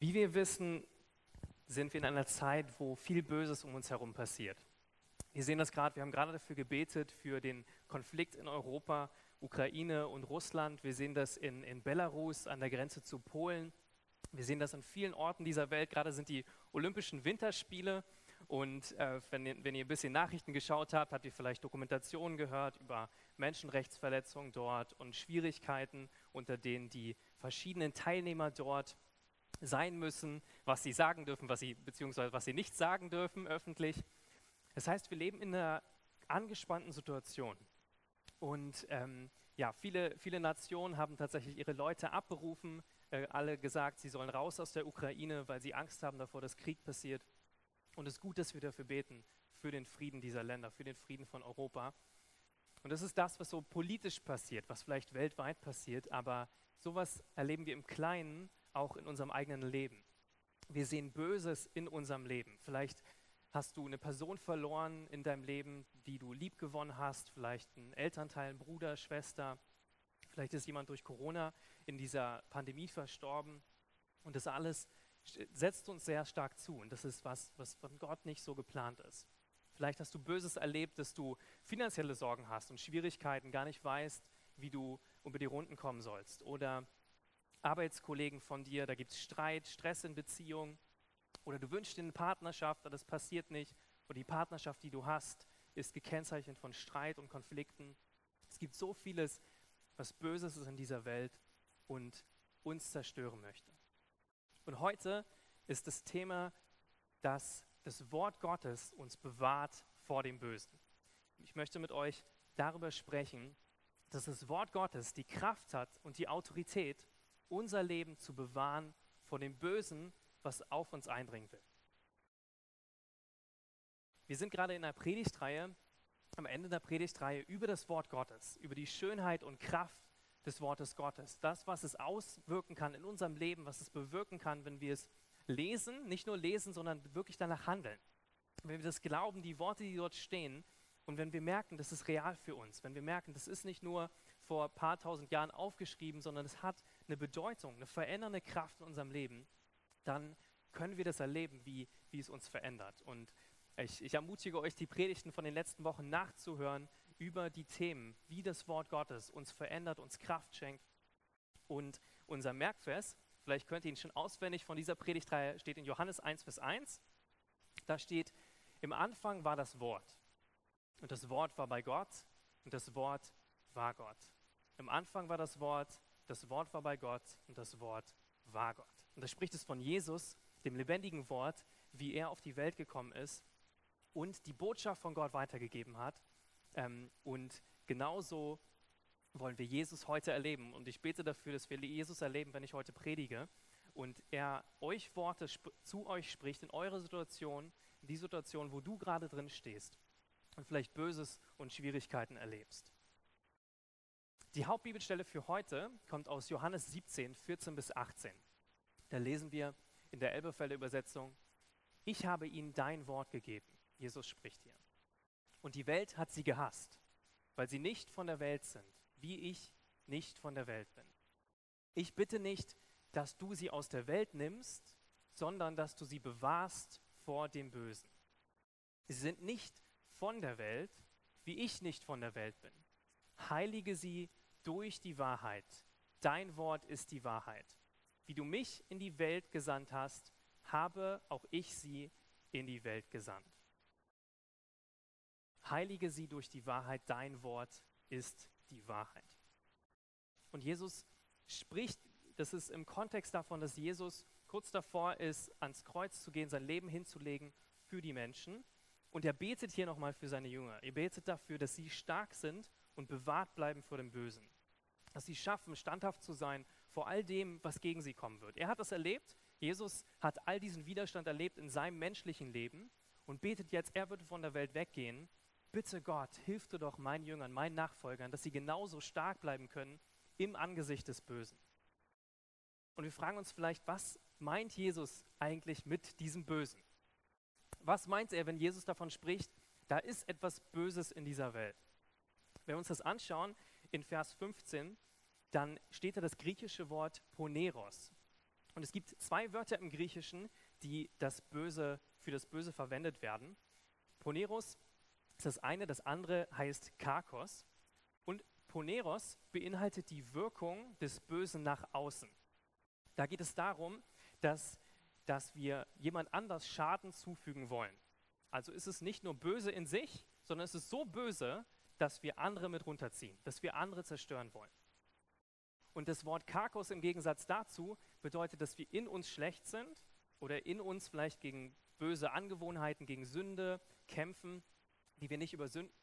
Wie wir wissen, sind wir in einer Zeit, wo viel Böses um uns herum passiert. Wir sehen das gerade, wir haben gerade dafür gebetet, für den Konflikt in Europa, Ukraine und Russland. Wir sehen das in, in Belarus an der Grenze zu Polen. Wir sehen das an vielen Orten dieser Welt. Gerade sind die Olympischen Winterspiele. Und äh, wenn, ihr, wenn ihr ein bisschen Nachrichten geschaut habt, habt ihr vielleicht Dokumentationen gehört über Menschenrechtsverletzungen dort und Schwierigkeiten, unter denen die verschiedenen Teilnehmer dort sein müssen, was sie sagen dürfen, was sie, beziehungsweise was sie nicht sagen dürfen öffentlich. Das heißt, wir leben in einer angespannten Situation. Und ähm, ja, viele, viele Nationen haben tatsächlich ihre Leute abberufen, äh, alle gesagt, sie sollen raus aus der Ukraine, weil sie Angst haben davor, dass Krieg passiert. Und es ist gut, dass wir dafür beten, für den Frieden dieser Länder, für den Frieden von Europa. Und das ist das, was so politisch passiert, was vielleicht weltweit passiert, aber sowas erleben wir im Kleinen auch in unserem eigenen Leben. Wir sehen Böses in unserem Leben. Vielleicht hast du eine Person verloren in deinem Leben, die du lieb gewonnen hast, vielleicht ein Elternteil, ein Bruder, Schwester. Vielleicht ist jemand durch Corona in dieser Pandemie verstorben. Und das alles setzt uns sehr stark zu. Und das ist was, was von Gott nicht so geplant ist. Vielleicht hast du Böses erlebt, dass du finanzielle Sorgen hast und Schwierigkeiten, gar nicht weißt, wie du über die Runden kommen sollst. Oder Arbeitskollegen von dir, da gibt es Streit, Stress in Beziehungen. Oder du wünschst dir eine Partnerschaft, aber das passiert nicht. Und die Partnerschaft, die du hast, ist gekennzeichnet von Streit und Konflikten. Es gibt so vieles, was Böses ist in dieser Welt und uns zerstören möchte. Und heute ist das Thema, dass das Wort Gottes uns bewahrt vor dem Bösen. Ich möchte mit euch darüber sprechen, dass das Wort Gottes die Kraft hat und die Autorität, unser Leben zu bewahren vor dem Bösen, was auf uns eindringen will. Wir sind gerade in einer Predigtreihe, am Ende der Predigtreihe über das Wort Gottes, über die Schönheit und Kraft des Wortes Gottes. Das, was es auswirken kann in unserem Leben, was es bewirken kann, wenn wir es lesen, nicht nur lesen, sondern wirklich danach handeln. Wenn wir das glauben, die Worte, die dort stehen, und wenn wir merken, das ist real für uns, wenn wir merken, das ist nicht nur vor ein paar tausend Jahren aufgeschrieben, sondern es hat eine Bedeutung, eine verändernde Kraft in unserem Leben, dann können wir das erleben, wie, wie es uns verändert. Und ich, ich ermutige euch, die Predigten von den letzten Wochen nachzuhören über die Themen, wie das Wort Gottes uns verändert, uns Kraft schenkt. Und unser Merkvers, vielleicht könnt ihr ihn schon auswendig von dieser Predigtreihe, steht in Johannes 1, Vers 1. Da steht, im Anfang war das Wort. Und das Wort war bei Gott und das Wort war Gott. Im Anfang war das Wort, das Wort war bei Gott und das Wort war Gott. Und da spricht es von Jesus, dem lebendigen Wort, wie er auf die Welt gekommen ist und die Botschaft von Gott weitergegeben hat. Ähm, und genauso wollen wir Jesus heute erleben. Und ich bete dafür, dass wir Jesus erleben, wenn ich heute predige und er euch Worte zu euch spricht in eure Situation, in die Situation, wo du gerade drin stehst und vielleicht Böses und Schwierigkeiten erlebst. Die Hauptbibelstelle für heute kommt aus Johannes 17, 14 bis 18. Da lesen wir in der Elberfelder Übersetzung, ich habe ihnen dein Wort gegeben. Jesus spricht hier. Und die Welt hat sie gehasst, weil sie nicht von der Welt sind, wie ich nicht von der Welt bin. Ich bitte nicht, dass du sie aus der Welt nimmst, sondern dass du sie bewahrst vor dem Bösen. Sie sind nicht von der Welt, wie ich nicht von der Welt bin. Heilige sie durch die Wahrheit. Dein Wort ist die Wahrheit. Wie du mich in die Welt gesandt hast, habe auch ich sie in die Welt gesandt. Heilige sie durch die Wahrheit, dein Wort ist die Wahrheit. Und Jesus spricht, das ist im Kontext davon, dass Jesus kurz davor ist, ans Kreuz zu gehen, sein Leben hinzulegen für die Menschen. Und er betet hier nochmal für seine Jünger. Er betet dafür, dass sie stark sind und bewahrt bleiben vor dem Bösen. Dass sie schaffen, standhaft zu sein vor all dem, was gegen sie kommen wird. Er hat das erlebt. Jesus hat all diesen Widerstand erlebt in seinem menschlichen Leben und betet jetzt, er wird von der Welt weggehen. Bitte Gott, hilf du doch meinen Jüngern, meinen Nachfolgern, dass sie genauso stark bleiben können im Angesicht des Bösen. Und wir fragen uns vielleicht, was meint Jesus eigentlich mit diesem Bösen? Was meint er, wenn Jesus davon spricht, da ist etwas Böses in dieser Welt? Wenn wir uns das anschauen, in Vers 15, dann steht da das griechische Wort Poneros. Und es gibt zwei Wörter im Griechischen, die das Böse, für das Böse verwendet werden. Poneros ist das eine, das andere heißt Karkos. Und Poneros beinhaltet die Wirkung des Bösen nach außen. Da geht es darum, dass, dass wir jemand anders Schaden zufügen wollen. Also ist es nicht nur böse in sich, sondern es ist so böse, dass wir andere mit runterziehen, dass wir andere zerstören wollen. Und das Wort Karkos im Gegensatz dazu bedeutet, dass wir in uns schlecht sind oder in uns vielleicht gegen böse Angewohnheiten, gegen Sünde kämpfen, die wir nicht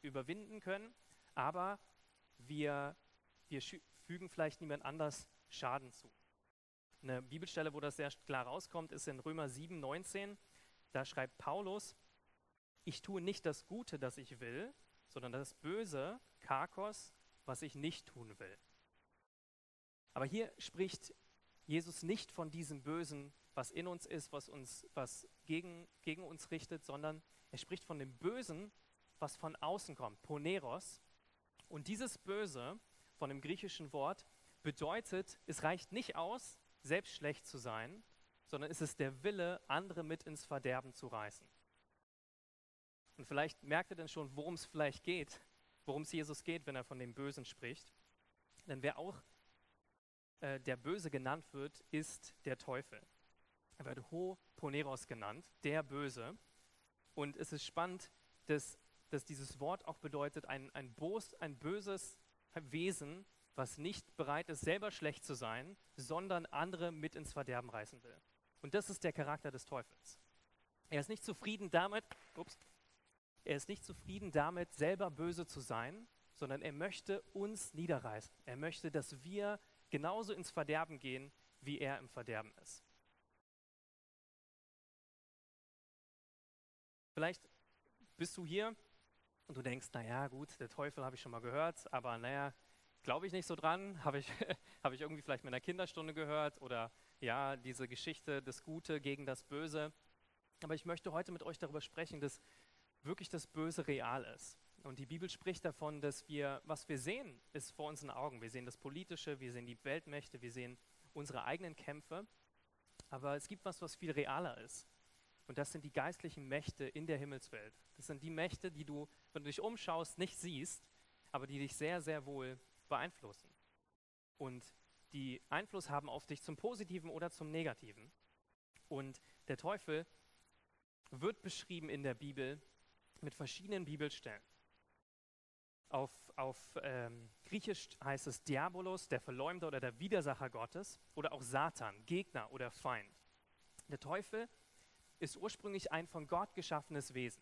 überwinden können, aber wir, wir fügen vielleicht niemand anders Schaden zu. Eine Bibelstelle, wo das sehr klar rauskommt, ist in Römer 7, 19. Da schreibt Paulus, ich tue nicht das Gute, das ich will, sondern das Böse, Karkos, was ich nicht tun will. Aber hier spricht Jesus nicht von diesem Bösen, was in uns ist, was uns, was gegen, gegen uns richtet, sondern er spricht von dem Bösen, was von außen kommt, Poneros. Und dieses Böse von dem griechischen Wort bedeutet, es reicht nicht aus, selbst schlecht zu sein, sondern es ist der Wille, andere mit ins Verderben zu reißen. Und vielleicht merkt ihr dann schon, worum es vielleicht geht, worum es Jesus geht, wenn er von dem Bösen spricht. Denn wer auch äh, der Böse genannt wird, ist der Teufel. Er wird Ho Poneros genannt, der Böse. Und es ist spannend, dass, dass dieses Wort auch bedeutet, ein, ein, Bos, ein böses Wesen, was nicht bereit ist, selber schlecht zu sein, sondern andere mit ins Verderben reißen will. Und das ist der Charakter des Teufels. Er ist nicht zufrieden damit, ups, er ist nicht zufrieden damit, selber böse zu sein, sondern er möchte uns niederreißen. Er möchte, dass wir genauso ins Verderben gehen, wie er im Verderben ist. Vielleicht bist du hier und du denkst, naja, gut, der Teufel habe ich schon mal gehört, aber naja, glaube ich nicht so dran, habe ich, hab ich irgendwie vielleicht mit einer Kinderstunde gehört oder ja, diese Geschichte, das Gute gegen das Böse. Aber ich möchte heute mit euch darüber sprechen, dass wirklich das Böse real ist. Und die Bibel spricht davon, dass wir, was wir sehen, ist vor unseren Augen. Wir sehen das Politische, wir sehen die Weltmächte, wir sehen unsere eigenen Kämpfe. Aber es gibt was, was viel realer ist. Und das sind die geistlichen Mächte in der Himmelswelt. Das sind die Mächte, die du, wenn du dich umschaust, nicht siehst, aber die dich sehr, sehr wohl beeinflussen. Und die Einfluss haben auf dich zum Positiven oder zum Negativen. Und der Teufel wird beschrieben in der Bibel mit verschiedenen Bibelstellen. Auf, auf ähm, Griechisch heißt es Diabolos, der Verleumder oder der Widersacher Gottes, oder auch Satan, Gegner oder Feind. Der Teufel ist ursprünglich ein von Gott geschaffenes Wesen.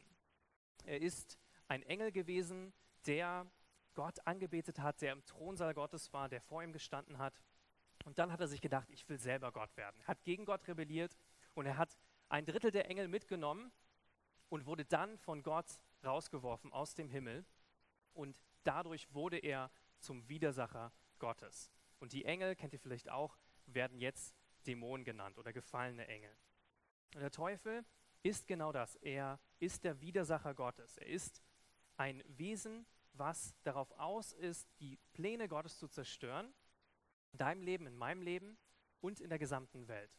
Er ist ein Engel gewesen, der Gott angebetet hat, der im Thronsaal Gottes war, der vor ihm gestanden hat. Und dann hat er sich gedacht, ich will selber Gott werden. Er hat gegen Gott rebelliert und er hat ein Drittel der Engel mitgenommen und wurde dann von Gott rausgeworfen aus dem Himmel. Und dadurch wurde er zum Widersacher Gottes. Und die Engel, kennt ihr vielleicht auch, werden jetzt Dämonen genannt oder gefallene Engel. Und der Teufel ist genau das. Er ist der Widersacher Gottes. Er ist ein Wesen, was darauf aus ist, die Pläne Gottes zu zerstören, in deinem Leben, in meinem Leben und in der gesamten Welt.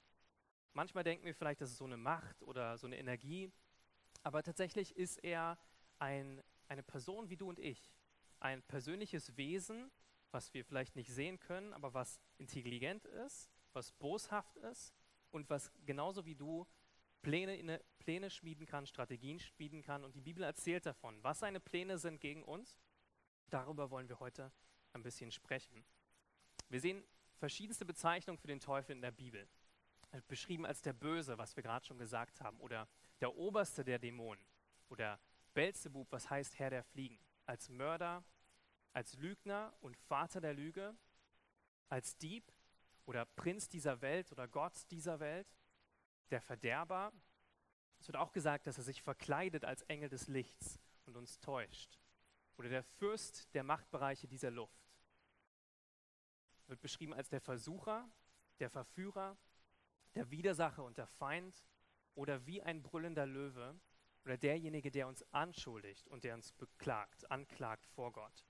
Manchmal denken wir vielleicht, das ist so eine Macht oder so eine Energie, aber tatsächlich ist er ein, eine Person wie du und ich. Ein persönliches Wesen, was wir vielleicht nicht sehen können, aber was intelligent ist, was boshaft ist und was genauso wie du Pläne, Pläne schmieden kann, Strategien schmieden kann. Und die Bibel erzählt davon, was seine Pläne sind gegen uns. Darüber wollen wir heute ein bisschen sprechen. Wir sehen verschiedenste Bezeichnungen für den Teufel in der Bibel. Beschrieben als der Böse, was wir gerade schon gesagt haben, oder der Oberste der Dämonen oder Belzebub, was heißt Herr der Fliegen, als Mörder, als Lügner und Vater der Lüge, als Dieb oder Prinz dieser Welt oder Gott dieser Welt, der Verderber. Es wird auch gesagt, dass er sich verkleidet als Engel des Lichts und uns täuscht. Oder der Fürst der Machtbereiche dieser Luft. Wird beschrieben als der Versucher, der Verführer, der Widersacher und der Feind, oder wie ein brüllender Löwe oder derjenige, der uns anschuldigt und der uns beklagt, anklagt vor Gott.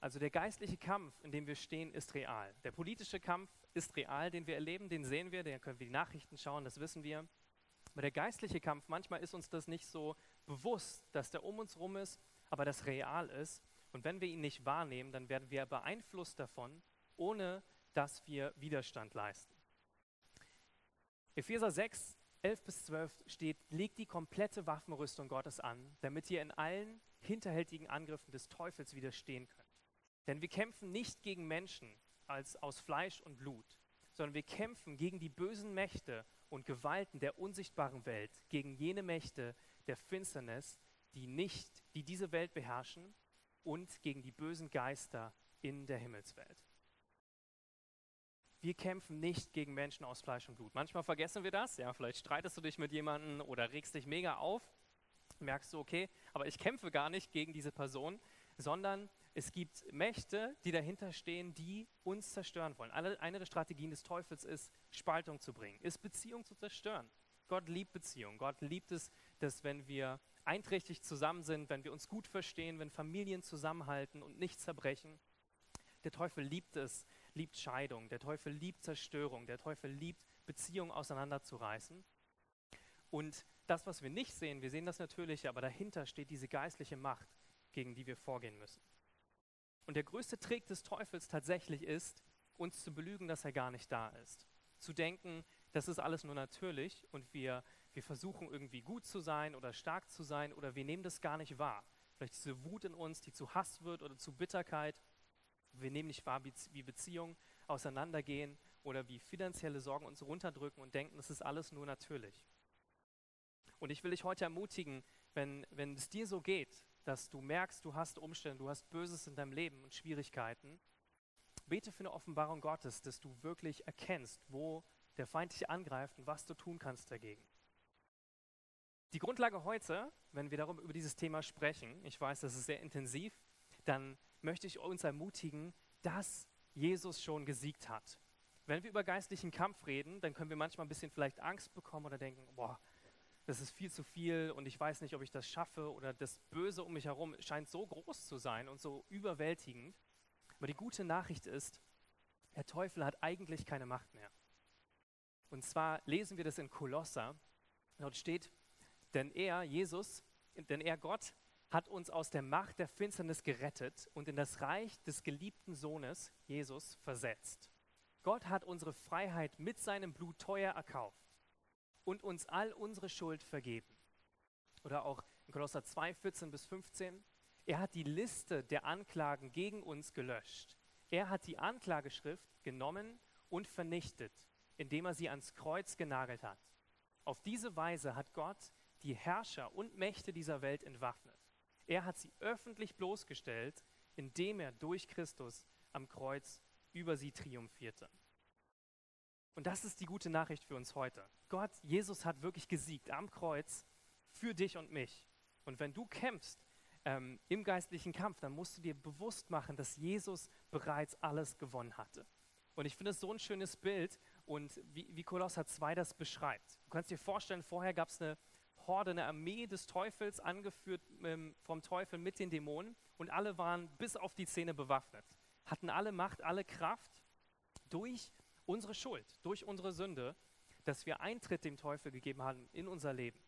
Also der geistliche Kampf, in dem wir stehen, ist real. Der politische Kampf ist real, den wir erleben, den sehen wir, den können wir die Nachrichten schauen, das wissen wir. Aber der geistliche Kampf, manchmal ist uns das nicht so bewusst, dass der um uns rum ist, aber das real ist. Und wenn wir ihn nicht wahrnehmen, dann werden wir beeinflusst davon, ohne dass wir Widerstand leisten. Epheser 6, 11 bis 12 steht, legt die komplette Waffenrüstung Gottes an, damit ihr in allen hinterhältigen Angriffen des Teufels widerstehen könnt. Denn wir kämpfen nicht gegen Menschen als aus Fleisch und Blut, sondern wir kämpfen gegen die bösen Mächte und Gewalten der unsichtbaren Welt, gegen jene Mächte der Finsternis, die nicht, die diese Welt beherrschen und gegen die bösen Geister in der Himmelswelt. Wir kämpfen nicht gegen Menschen aus Fleisch und Blut. Manchmal vergessen wir das, ja, vielleicht streitest du dich mit jemandem oder regst dich mega auf, merkst du, okay, aber ich kämpfe gar nicht gegen diese Person, sondern es gibt Mächte, die dahinter stehen, die uns zerstören wollen. Eine der Strategien des Teufels ist, Spaltung zu bringen, ist Beziehung zu zerstören. Gott liebt Beziehung. Gott liebt es, dass wenn wir einträchtig zusammen sind, wenn wir uns gut verstehen, wenn Familien zusammenhalten und nicht zerbrechen. Der Teufel liebt es, liebt Scheidung. Der Teufel liebt Zerstörung. Der Teufel liebt Beziehungen auseinanderzureißen. Und das, was wir nicht sehen, wir sehen das Natürliche, aber dahinter steht diese geistliche Macht, gegen die wir vorgehen müssen. Und der größte Trick des Teufels tatsächlich ist, uns zu belügen, dass er gar nicht da ist. Zu denken, das ist alles nur natürlich und wir, wir versuchen irgendwie gut zu sein oder stark zu sein oder wir nehmen das gar nicht wahr. Vielleicht diese Wut in uns, die zu Hass wird oder zu Bitterkeit. Wir nehmen nicht wahr, wie Beziehungen auseinandergehen oder wie finanzielle Sorgen uns runterdrücken und denken, das ist alles nur natürlich. Und ich will dich heute ermutigen, wenn, wenn es dir so geht, dass du merkst, du hast Umstände, du hast Böses in deinem Leben und Schwierigkeiten, bete für eine Offenbarung Gottes, dass du wirklich erkennst, wo der Feind dich angreift und was du tun kannst dagegen. Die Grundlage heute, wenn wir darum über dieses Thema sprechen, ich weiß, das ist sehr intensiv, dann möchte ich uns ermutigen, dass Jesus schon gesiegt hat. Wenn wir über geistlichen Kampf reden, dann können wir manchmal ein bisschen vielleicht Angst bekommen oder denken, boah, das ist viel zu viel und ich weiß nicht, ob ich das schaffe oder das Böse um mich herum scheint so groß zu sein und so überwältigend. Aber die gute Nachricht ist, der Teufel hat eigentlich keine Macht mehr. Und zwar lesen wir das in Kolosser. Dort steht, denn er, Jesus, denn er, Gott, hat uns aus der Macht der Finsternis gerettet und in das Reich des geliebten Sohnes, Jesus, versetzt. Gott hat unsere Freiheit mit seinem Blut teuer erkauft und uns all unsere Schuld vergeben. Oder auch in Kolosser 2, 14 bis 15. Er hat die Liste der Anklagen gegen uns gelöscht. Er hat die Anklageschrift genommen und vernichtet, indem er sie ans Kreuz genagelt hat. Auf diese Weise hat Gott die Herrscher und Mächte dieser Welt entwaffnet. Er hat sie öffentlich bloßgestellt, indem er durch Christus am Kreuz über sie triumphierte. Und das ist die gute Nachricht für uns heute. Gott, Jesus hat wirklich gesiegt am Kreuz für dich und mich. Und wenn du kämpfst ähm, im geistlichen Kampf, dann musst du dir bewusst machen, dass Jesus bereits alles gewonnen hatte. Und ich finde es so ein schönes Bild und wie, wie Kolosser 2 das beschreibt. Du kannst dir vorstellen, vorher gab es eine Horde, eine Armee des Teufels, angeführt ähm, vom Teufel mit den Dämonen und alle waren bis auf die Zähne bewaffnet, hatten alle Macht, alle Kraft durch unsere Schuld, durch unsere Sünde, dass wir Eintritt dem Teufel gegeben haben in unser Leben.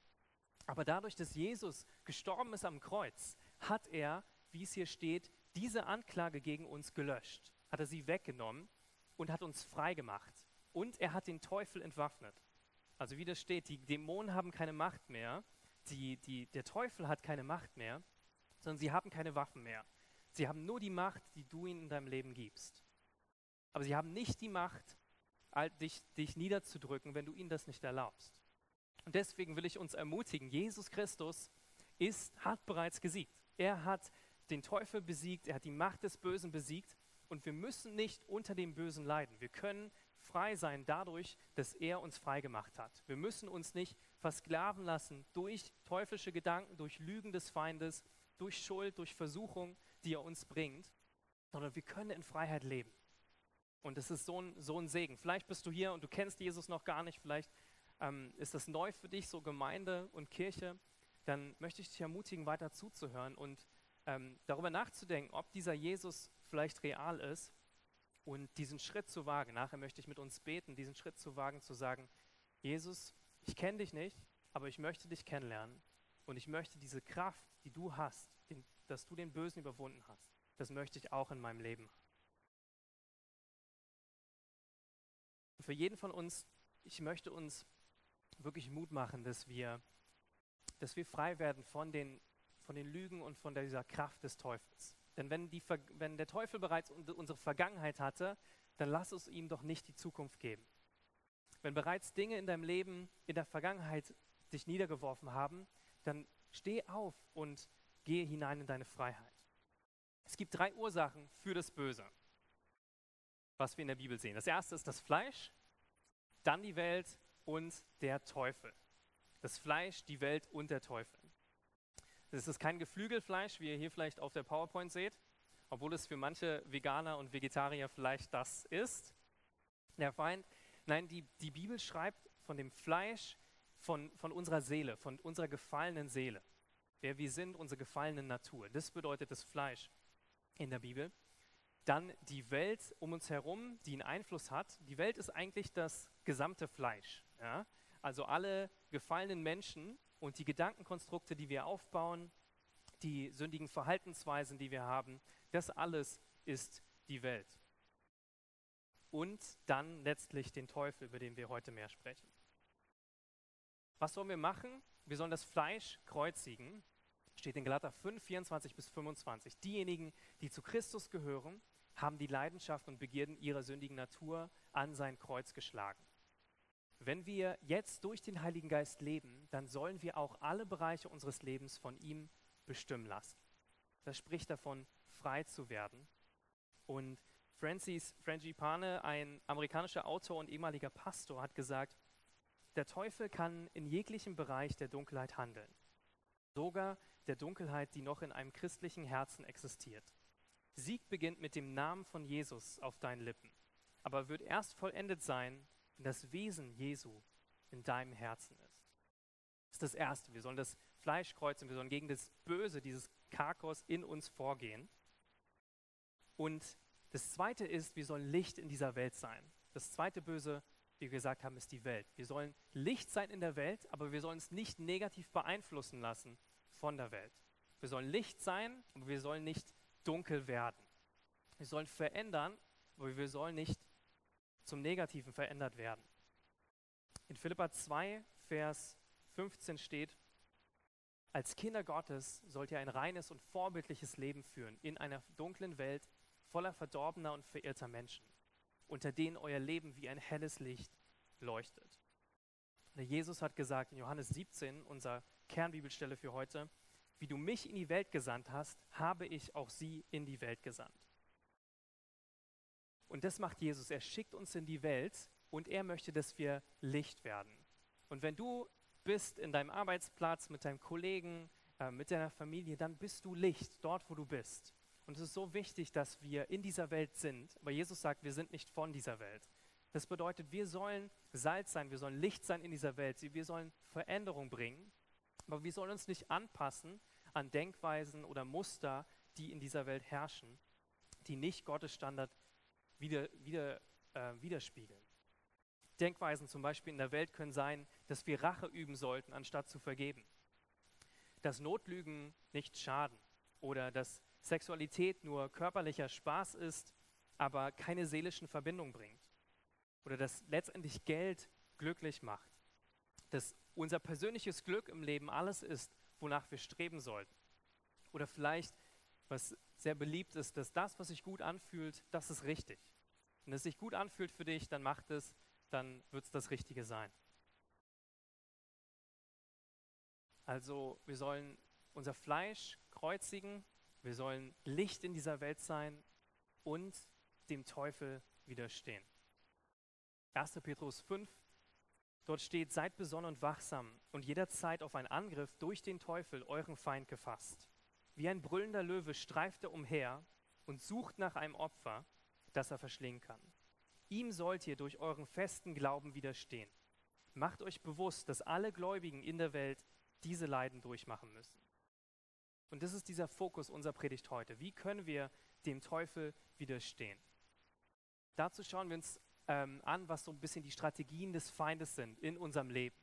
Aber dadurch, dass Jesus gestorben ist am Kreuz, hat er, wie es hier steht, diese Anklage gegen uns gelöscht, hat er sie weggenommen und hat uns frei gemacht. Und er hat den Teufel entwaffnet. Also wie das steht, die Dämonen haben keine Macht mehr, die, die, der Teufel hat keine Macht mehr, sondern sie haben keine Waffen mehr. Sie haben nur die Macht, die du ihnen in deinem Leben gibst. Aber sie haben nicht die Macht, dich, dich niederzudrücken, wenn du ihnen das nicht erlaubst. Und deswegen will ich uns ermutigen, Jesus Christus ist, hat bereits gesiegt. Er hat den Teufel besiegt, er hat die Macht des Bösen besiegt und wir müssen nicht unter dem Bösen leiden. Wir können frei sein dadurch, dass er uns frei gemacht hat. Wir müssen uns nicht versklaven lassen durch teuflische Gedanken, durch Lügen des Feindes, durch Schuld, durch Versuchung, die er uns bringt, sondern wir können in Freiheit leben. Und es ist so ein, so ein Segen. Vielleicht bist du hier und du kennst Jesus noch gar nicht, vielleicht ähm, ist das neu für dich, so Gemeinde und Kirche. Dann möchte ich dich ermutigen, weiter zuzuhören und ähm, darüber nachzudenken, ob dieser Jesus vielleicht real ist und diesen Schritt zu wagen. Nachher möchte ich mit uns beten, diesen Schritt zu wagen, zu sagen, Jesus, ich kenne dich nicht, aber ich möchte dich kennenlernen und ich möchte diese Kraft, die du hast, den, dass du den Bösen überwunden hast, das möchte ich auch in meinem Leben. Für jeden von uns, ich möchte uns wirklich Mut machen, dass wir, dass wir frei werden von den, von den Lügen und von dieser Kraft des Teufels. Denn wenn, die, wenn der Teufel bereits unsere Vergangenheit hatte, dann lass es ihm doch nicht die Zukunft geben. Wenn bereits Dinge in deinem Leben in der Vergangenheit dich niedergeworfen haben, dann steh auf und gehe hinein in deine Freiheit. Es gibt drei Ursachen für das Böse, was wir in der Bibel sehen. Das erste ist das Fleisch, dann die Welt und der Teufel. Das Fleisch, die Welt und der Teufel. Das ist kein Geflügelfleisch, wie ihr hier vielleicht auf der PowerPoint seht, obwohl es für manche Veganer und Vegetarier vielleicht das ist. Der Feind. Nein, die, die Bibel schreibt von dem Fleisch, von, von unserer Seele, von unserer gefallenen Seele. Wer wir sind, unsere gefallene Natur. Das bedeutet das Fleisch in der Bibel. Dann die Welt um uns herum, die einen Einfluss hat. Die Welt ist eigentlich das gesamte Fleisch. Ja? Also alle gefallenen Menschen und die Gedankenkonstrukte, die wir aufbauen, die sündigen Verhaltensweisen, die wir haben, das alles ist die Welt. Und dann letztlich den Teufel, über den wir heute mehr sprechen. Was sollen wir machen? Wir sollen das Fleisch kreuzigen. Steht in Galater 5, 24 bis 25. Diejenigen, die zu Christus gehören, haben die Leidenschaft und Begierden ihrer sündigen Natur an sein Kreuz geschlagen. Wenn wir jetzt durch den Heiligen Geist leben, dann sollen wir auch alle Bereiche unseres Lebens von ihm bestimmen lassen. Das spricht davon, frei zu werden. Und Francis Frangipane, ein amerikanischer Autor und ehemaliger Pastor, hat gesagt, der Teufel kann in jeglichem Bereich der Dunkelheit handeln, sogar der Dunkelheit, die noch in einem christlichen Herzen existiert. Sieg beginnt mit dem Namen von Jesus auf deinen Lippen, aber wird erst vollendet sein, wenn das Wesen Jesu in deinem Herzen ist. Das ist das Erste. Wir sollen das Fleisch kreuzen, wir sollen gegen das Böse, dieses Karkos in uns vorgehen. Und das Zweite ist, wir sollen Licht in dieser Welt sein. Das zweite Böse, wie wir gesagt haben, ist die Welt. Wir sollen Licht sein in der Welt, aber wir sollen es nicht negativ beeinflussen lassen von der Welt. Wir sollen Licht sein, aber wir sollen nicht dunkel werden. Wir sollen verändern, aber wir sollen nicht zum Negativen verändert werden. In Philippa 2, Vers 15 steht, als Kinder Gottes sollt ihr ein reines und vorbildliches Leben führen in einer dunklen Welt voller verdorbener und verirrter Menschen, unter denen euer Leben wie ein helles Licht leuchtet. Jesus hat gesagt in Johannes 17, unser Kernbibelstelle für heute, wie du mich in die Welt gesandt hast, habe ich auch sie in die Welt gesandt. Und das macht Jesus. Er schickt uns in die Welt und er möchte, dass wir Licht werden. Und wenn du bist in deinem Arbeitsplatz mit deinem Kollegen, äh, mit deiner Familie, dann bist du Licht dort, wo du bist. Und es ist so wichtig, dass wir in dieser Welt sind. Aber Jesus sagt, wir sind nicht von dieser Welt. Das bedeutet, wir sollen Salz sein, wir sollen Licht sein in dieser Welt, wir sollen Veränderung bringen, aber wir sollen uns nicht anpassen an Denkweisen oder Muster, die in dieser Welt herrschen, die nicht Gottes Standard wieder, wieder, äh, widerspiegeln. Denkweisen zum Beispiel in der Welt können sein, dass wir Rache üben sollten, anstatt zu vergeben. Dass Notlügen nicht schaden oder dass Sexualität nur körperlicher Spaß ist, aber keine seelischen Verbindungen bringt. Oder dass letztendlich Geld glücklich macht. Dass unser persönliches Glück im Leben alles ist, wonach wir streben sollten. Oder vielleicht, was sehr beliebt ist, dass das, was sich gut anfühlt, das ist richtig. Wenn es sich gut anfühlt für dich, dann macht es, dann wird es das Richtige sein. Also wir sollen unser Fleisch kreuzigen, wir sollen Licht in dieser Welt sein und dem Teufel widerstehen. 1. Petrus 5, dort steht, seid besonnen und wachsam und jederzeit auf einen Angriff durch den Teufel, euren Feind, gefasst. Wie ein brüllender Löwe streift er umher und sucht nach einem Opfer, das er verschlingen kann. Ihm sollt ihr durch euren festen Glauben widerstehen. Macht euch bewusst, dass alle Gläubigen in der Welt diese Leiden durchmachen müssen. Und das ist dieser Fokus unserer Predigt heute. Wie können wir dem Teufel widerstehen. Dazu schauen wir uns ähm, an, was so ein bisschen die Strategien des Feindes sind in unserem Leben.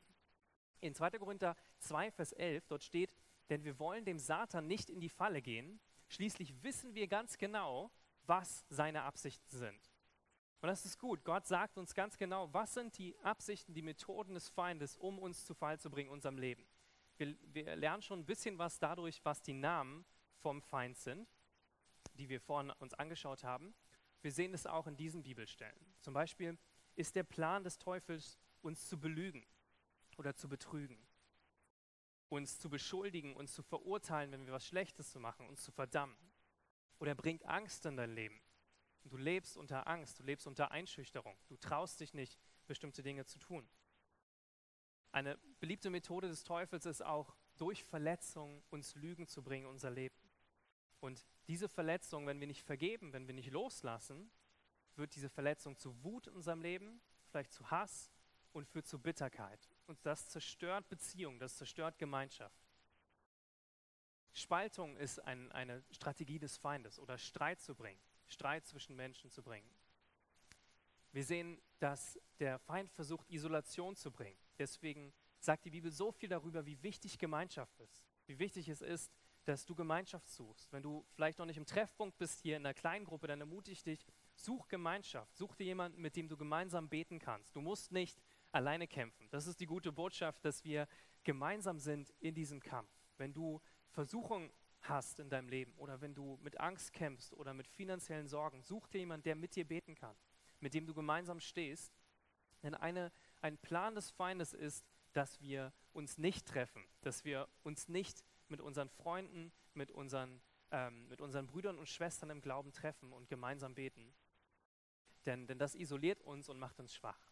In 2. Korinther 2, Vers 11, dort steht, denn wir wollen dem Satan nicht in die Falle gehen, schließlich wissen wir ganz genau, was seine Absichten sind. Und das ist gut. Gott sagt uns ganz genau, was sind die Absichten, die Methoden des Feindes, um uns zu Fall zu bringen in unserem Leben. Wir, wir lernen schon ein bisschen was dadurch, was die Namen vom Feind sind, die wir vorhin uns angeschaut haben. Wir sehen es auch in diesen Bibelstellen. Zum Beispiel ist der Plan des Teufels, uns zu belügen oder zu betrügen, uns zu beschuldigen, uns zu verurteilen, wenn wir was Schlechtes zu machen, uns zu verdammen. Oder er bringt Angst in dein Leben. Und du lebst unter Angst, du lebst unter Einschüchterung, du traust dich nicht, bestimmte Dinge zu tun. Eine beliebte Methode des Teufels ist auch, durch Verletzung uns Lügen zu bringen, unser Leben. Und diese Verletzung, wenn wir nicht vergeben, wenn wir nicht loslassen, wird diese Verletzung zu Wut in unserem Leben, vielleicht zu Hass und führt zu Bitterkeit. Und das zerstört Beziehung, das zerstört Gemeinschaft. Spaltung ist ein, eine Strategie des Feindes oder Streit zu bringen, Streit zwischen Menschen zu bringen. Wir sehen, dass der Feind versucht, Isolation zu bringen. Deswegen sagt die Bibel so viel darüber, wie wichtig Gemeinschaft ist, wie wichtig es ist, dass du Gemeinschaft suchst. Wenn du vielleicht noch nicht im Treffpunkt bist hier in einer kleinen Gruppe, dann ermutige dich, such Gemeinschaft. Such dir jemanden, mit dem du gemeinsam beten kannst. Du musst nicht alleine kämpfen. Das ist die gute Botschaft, dass wir gemeinsam sind in diesem Kampf. Wenn du Versuchung hast in deinem Leben oder wenn du mit Angst kämpfst oder mit finanziellen Sorgen, such dir jemanden, der mit dir beten kann, mit dem du gemeinsam stehst. Denn eine, ein Plan des Feindes ist, dass wir uns nicht treffen, dass wir uns nicht mit unseren Freunden, mit unseren, ähm, mit unseren Brüdern und Schwestern im Glauben treffen und gemeinsam beten. Denn, denn das isoliert uns und macht uns schwach.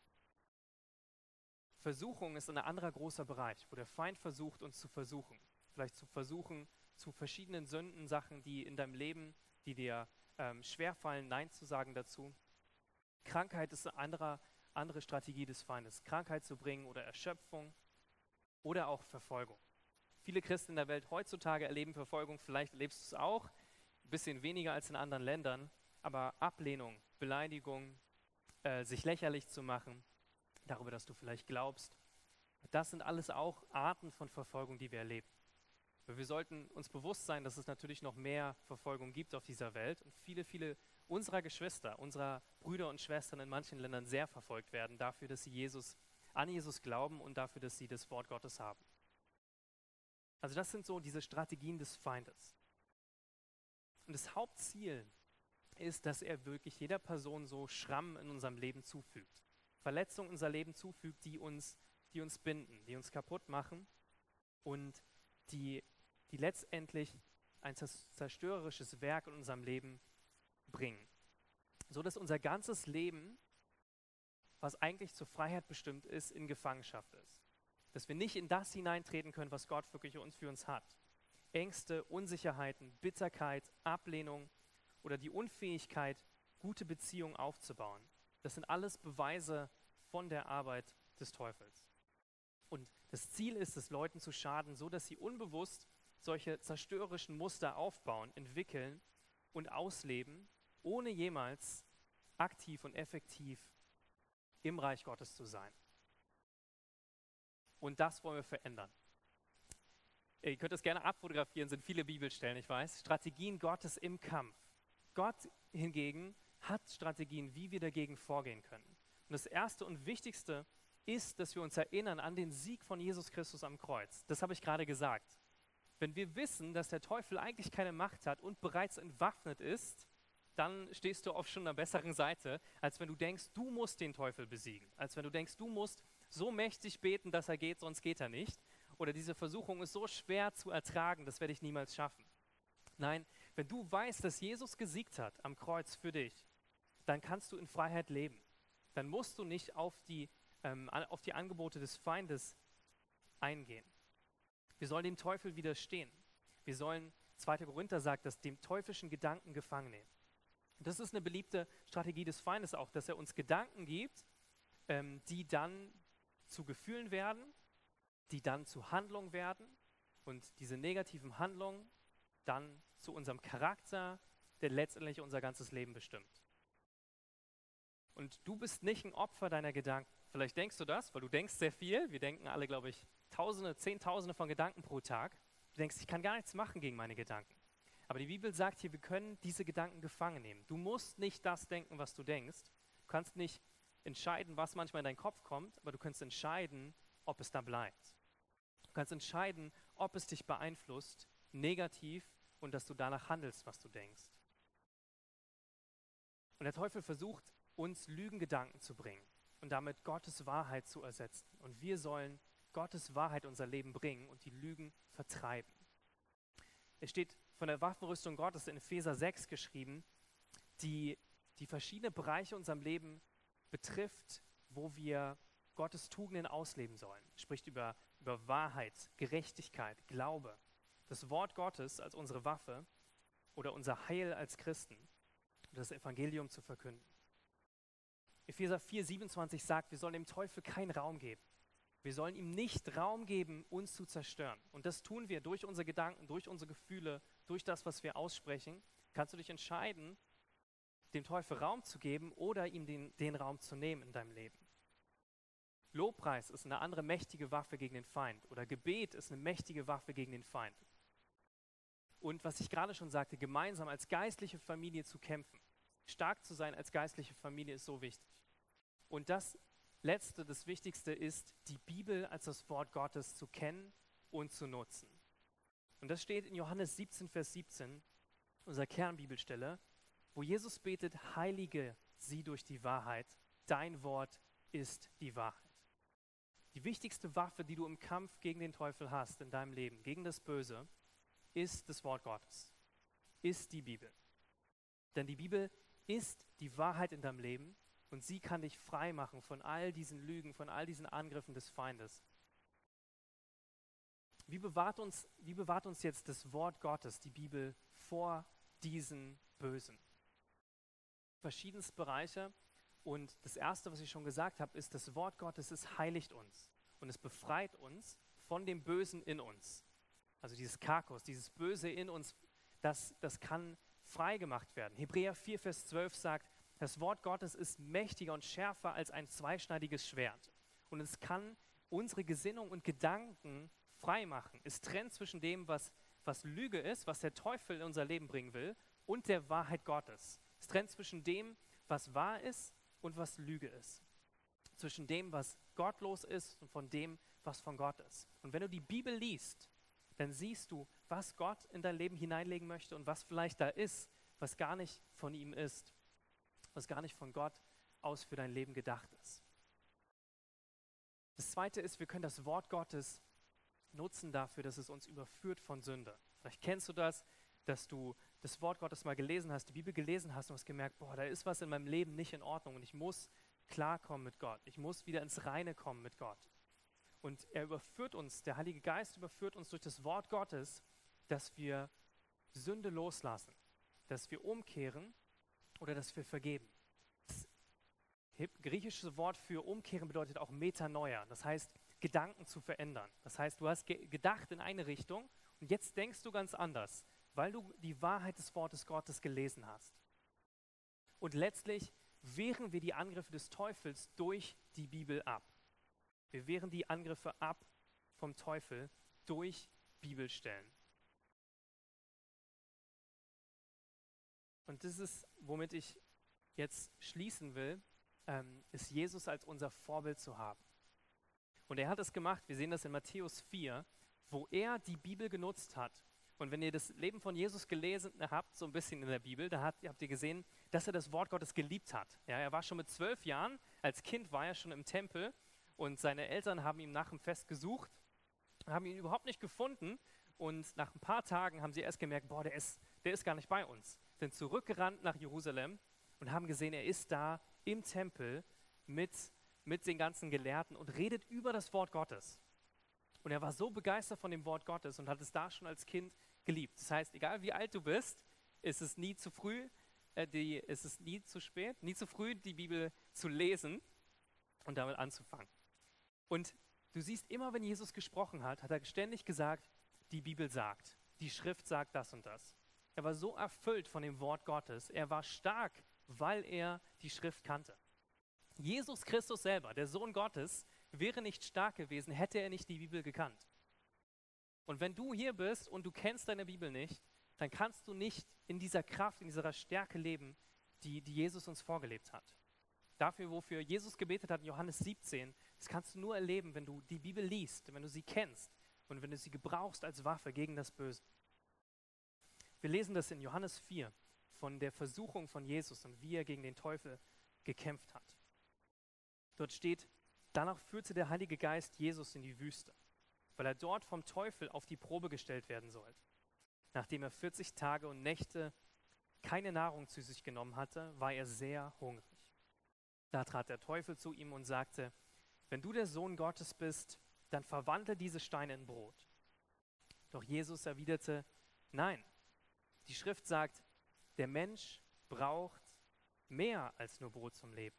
Versuchung ist ein anderer großer Bereich, wo der Feind versucht, uns zu versuchen. Vielleicht zu versuchen, zu verschiedenen Sünden, Sachen, die in deinem Leben, die dir ähm, schwerfallen, Nein zu sagen dazu. Krankheit ist eine andere, andere Strategie des Feindes. Krankheit zu bringen oder Erschöpfung oder auch Verfolgung. Viele Christen in der Welt heutzutage erleben Verfolgung, vielleicht erlebst du es auch, ein bisschen weniger als in anderen Ländern, aber Ablehnung, Beleidigung, äh, sich lächerlich zu machen, darüber, dass du vielleicht glaubst, das sind alles auch Arten von Verfolgung, die wir erleben. Wir sollten uns bewusst sein, dass es natürlich noch mehr Verfolgung gibt auf dieser Welt und viele, viele unserer Geschwister, unserer Brüder und Schwestern in manchen Ländern sehr verfolgt werden dafür, dass sie Jesus, an Jesus glauben und dafür, dass sie das Wort Gottes haben. Also das sind so diese Strategien des Feindes. Und das Hauptziel ist, dass er wirklich jeder Person so Schramm in unserem Leben zufügt. Verletzungen unser Leben zufügt, die uns, die uns binden, die uns kaputt machen und die, die letztendlich ein zerstörerisches Werk in unserem Leben bringen. So dass unser ganzes Leben, was eigentlich zur Freiheit bestimmt ist, in Gefangenschaft ist dass wir nicht in das hineintreten können, was Gott wirklich für uns hat. Ängste, Unsicherheiten, Bitterkeit, Ablehnung oder die Unfähigkeit, gute Beziehungen aufzubauen. Das sind alles Beweise von der Arbeit des Teufels. Und das Ziel ist es, Leuten zu schaden, so dass sie unbewusst solche zerstörerischen Muster aufbauen, entwickeln und ausleben, ohne jemals aktiv und effektiv im Reich Gottes zu sein. Und das wollen wir verändern. Ihr könnt es gerne abfotografieren, sind viele Bibelstellen, ich weiß. Strategien Gottes im Kampf. Gott hingegen hat Strategien, wie wir dagegen vorgehen können. Und das Erste und Wichtigste ist, dass wir uns erinnern an den Sieg von Jesus Christus am Kreuz. Das habe ich gerade gesagt. Wenn wir wissen, dass der Teufel eigentlich keine Macht hat und bereits entwaffnet ist, dann stehst du auf schon einer besseren Seite, als wenn du denkst, du musst den Teufel besiegen. Als wenn du denkst, du musst so mächtig beten, dass er geht, sonst geht er nicht. Oder diese Versuchung ist so schwer zu ertragen, das werde ich niemals schaffen. Nein, wenn du weißt, dass Jesus gesiegt hat am Kreuz für dich, dann kannst du in Freiheit leben. Dann musst du nicht auf die, ähm, auf die Angebote des Feindes eingehen. Wir sollen dem Teufel widerstehen. Wir sollen, 2. Korinther sagt, dass dem teuflischen Gedanken gefangen nehmen. Das ist eine beliebte Strategie des Feindes auch, dass er uns Gedanken gibt, ähm, die dann zu Gefühlen werden, die dann zu Handlungen werden und diese negativen Handlungen dann zu unserem Charakter, der letztendlich unser ganzes Leben bestimmt. Und du bist nicht ein Opfer deiner Gedanken. Vielleicht denkst du das, weil du denkst sehr viel. Wir denken alle, glaube ich, Tausende, Zehntausende von Gedanken pro Tag. Du denkst, ich kann gar nichts machen gegen meine Gedanken. Aber die Bibel sagt hier, wir können diese Gedanken gefangen nehmen. Du musst nicht das denken, was du denkst. Du kannst nicht entscheiden, was manchmal in deinen Kopf kommt, aber du kannst entscheiden, ob es da bleibt. Du kannst entscheiden, ob es dich beeinflusst, negativ, und dass du danach handelst, was du denkst. Und der Teufel versucht, uns Lügengedanken zu bringen und damit Gottes Wahrheit zu ersetzen. Und wir sollen Gottes Wahrheit unser Leben bringen und die Lügen vertreiben. Es steht von der Waffenrüstung Gottes in Epheser 6 geschrieben, die die verschiedenen Bereiche unserem Leben betrifft, wo wir Gottes Tugenden ausleben sollen. Spricht über, über Wahrheit, Gerechtigkeit, Glaube. Das Wort Gottes als unsere Waffe oder unser Heil als Christen das Evangelium zu verkünden. Epheser 4, 27 sagt, wir sollen dem Teufel keinen Raum geben. Wir sollen ihm nicht Raum geben, uns zu zerstören. Und das tun wir durch unsere Gedanken, durch unsere Gefühle, durch das, was wir aussprechen. Kannst du dich entscheiden, dem Teufel Raum zu geben oder ihm den, den Raum zu nehmen in deinem Leben. Lobpreis ist eine andere mächtige Waffe gegen den Feind oder Gebet ist eine mächtige Waffe gegen den Feind. Und was ich gerade schon sagte, gemeinsam als geistliche Familie zu kämpfen, stark zu sein als geistliche Familie ist so wichtig. Und das Letzte, das Wichtigste ist, die Bibel als das Wort Gottes zu kennen und zu nutzen. Und das steht in Johannes 17, Vers 17, unserer Kernbibelstelle wo Jesus betet, heilige sie durch die Wahrheit, dein Wort ist die Wahrheit. Die wichtigste Waffe, die du im Kampf gegen den Teufel hast in deinem Leben, gegen das Böse, ist das Wort Gottes, ist die Bibel. Denn die Bibel ist die Wahrheit in deinem Leben und sie kann dich frei machen von all diesen Lügen, von all diesen Angriffen des Feindes. Wie bewahrt uns, wie bewahrt uns jetzt das Wort Gottes, die Bibel, vor diesen Bösen? verschiedenste Bereiche. Und das Erste, was ich schon gesagt habe, ist, das Wort Gottes, es heiligt uns und es befreit uns von dem Bösen in uns. Also dieses Karkos, dieses Böse in uns, das, das kann freigemacht werden. Hebräer 4, Vers 12 sagt, das Wort Gottes ist mächtiger und schärfer als ein zweischneidiges Schwert. Und es kann unsere Gesinnung und Gedanken freimachen. Es trennt zwischen dem, was, was Lüge ist, was der Teufel in unser Leben bringen will, und der Wahrheit Gottes. Es trennt zwischen dem, was wahr ist und was Lüge ist. Zwischen dem, was gottlos ist und von dem, was von Gott ist. Und wenn du die Bibel liest, dann siehst du, was Gott in dein Leben hineinlegen möchte und was vielleicht da ist, was gar nicht von ihm ist, was gar nicht von Gott aus für dein Leben gedacht ist. Das Zweite ist, wir können das Wort Gottes nutzen dafür, dass es uns überführt von Sünde. Vielleicht kennst du das, dass du das Wort Gottes mal gelesen hast, die Bibel gelesen hast und hast gemerkt, boah, da ist was in meinem Leben nicht in Ordnung und ich muss klarkommen mit Gott. Ich muss wieder ins Reine kommen mit Gott. Und er überführt uns, der Heilige Geist überführt uns durch das Wort Gottes, dass wir Sünde loslassen, dass wir umkehren oder dass wir vergeben. Das griechische Wort für umkehren bedeutet auch Metanoia, das heißt Gedanken zu verändern. Das heißt, du hast ge gedacht in eine Richtung und jetzt denkst du ganz anders weil du die Wahrheit des Wortes Gottes gelesen hast. Und letztlich wehren wir die Angriffe des Teufels durch die Bibel ab. Wir wehren die Angriffe ab vom Teufel durch Bibelstellen. Und das ist, womit ich jetzt schließen will, ähm, ist Jesus als unser Vorbild zu haben. Und er hat es gemacht, wir sehen das in Matthäus 4, wo er die Bibel genutzt hat, und wenn ihr das Leben von Jesus gelesen habt, so ein bisschen in der Bibel, da habt, habt ihr gesehen, dass er das Wort Gottes geliebt hat. Ja, er war schon mit zwölf Jahren, als Kind war er schon im Tempel und seine Eltern haben ihn nach dem Fest gesucht, haben ihn überhaupt nicht gefunden und nach ein paar Tagen haben sie erst gemerkt, boah, der ist, der ist gar nicht bei uns. Sind zurückgerannt nach Jerusalem und haben gesehen, er ist da im Tempel mit, mit den ganzen Gelehrten und redet über das Wort Gottes. Und er war so begeistert von dem Wort Gottes und hat es da schon als Kind geliebt. Das heißt, egal wie alt du bist, ist es nie zu früh, äh, die, ist es nie zu spät, nie zu früh, die Bibel zu lesen und damit anzufangen. Und du siehst immer, wenn Jesus gesprochen hat, hat er ständig gesagt, die Bibel sagt, die Schrift sagt das und das. Er war so erfüllt von dem Wort Gottes. Er war stark, weil er die Schrift kannte. Jesus Christus selber, der Sohn Gottes, wäre nicht stark gewesen, hätte er nicht die Bibel gekannt. Und wenn du hier bist und du kennst deine Bibel nicht, dann kannst du nicht in dieser Kraft, in dieser Stärke leben, die, die Jesus uns vorgelebt hat. Dafür, wofür Jesus gebetet hat in Johannes 17, das kannst du nur erleben, wenn du die Bibel liest, wenn du sie kennst und wenn du sie gebrauchst als Waffe gegen das Böse. Wir lesen das in Johannes 4 von der Versuchung von Jesus und wie er gegen den Teufel gekämpft hat. Dort steht, danach führte der Heilige Geist Jesus in die Wüste, weil er dort vom Teufel auf die Probe gestellt werden sollte. Nachdem er 40 Tage und Nächte keine Nahrung zu sich genommen hatte, war er sehr hungrig. Da trat der Teufel zu ihm und sagte, wenn du der Sohn Gottes bist, dann verwandle diese Steine in Brot. Doch Jesus erwiderte, nein, die Schrift sagt, der Mensch braucht mehr als nur Brot zum Leben.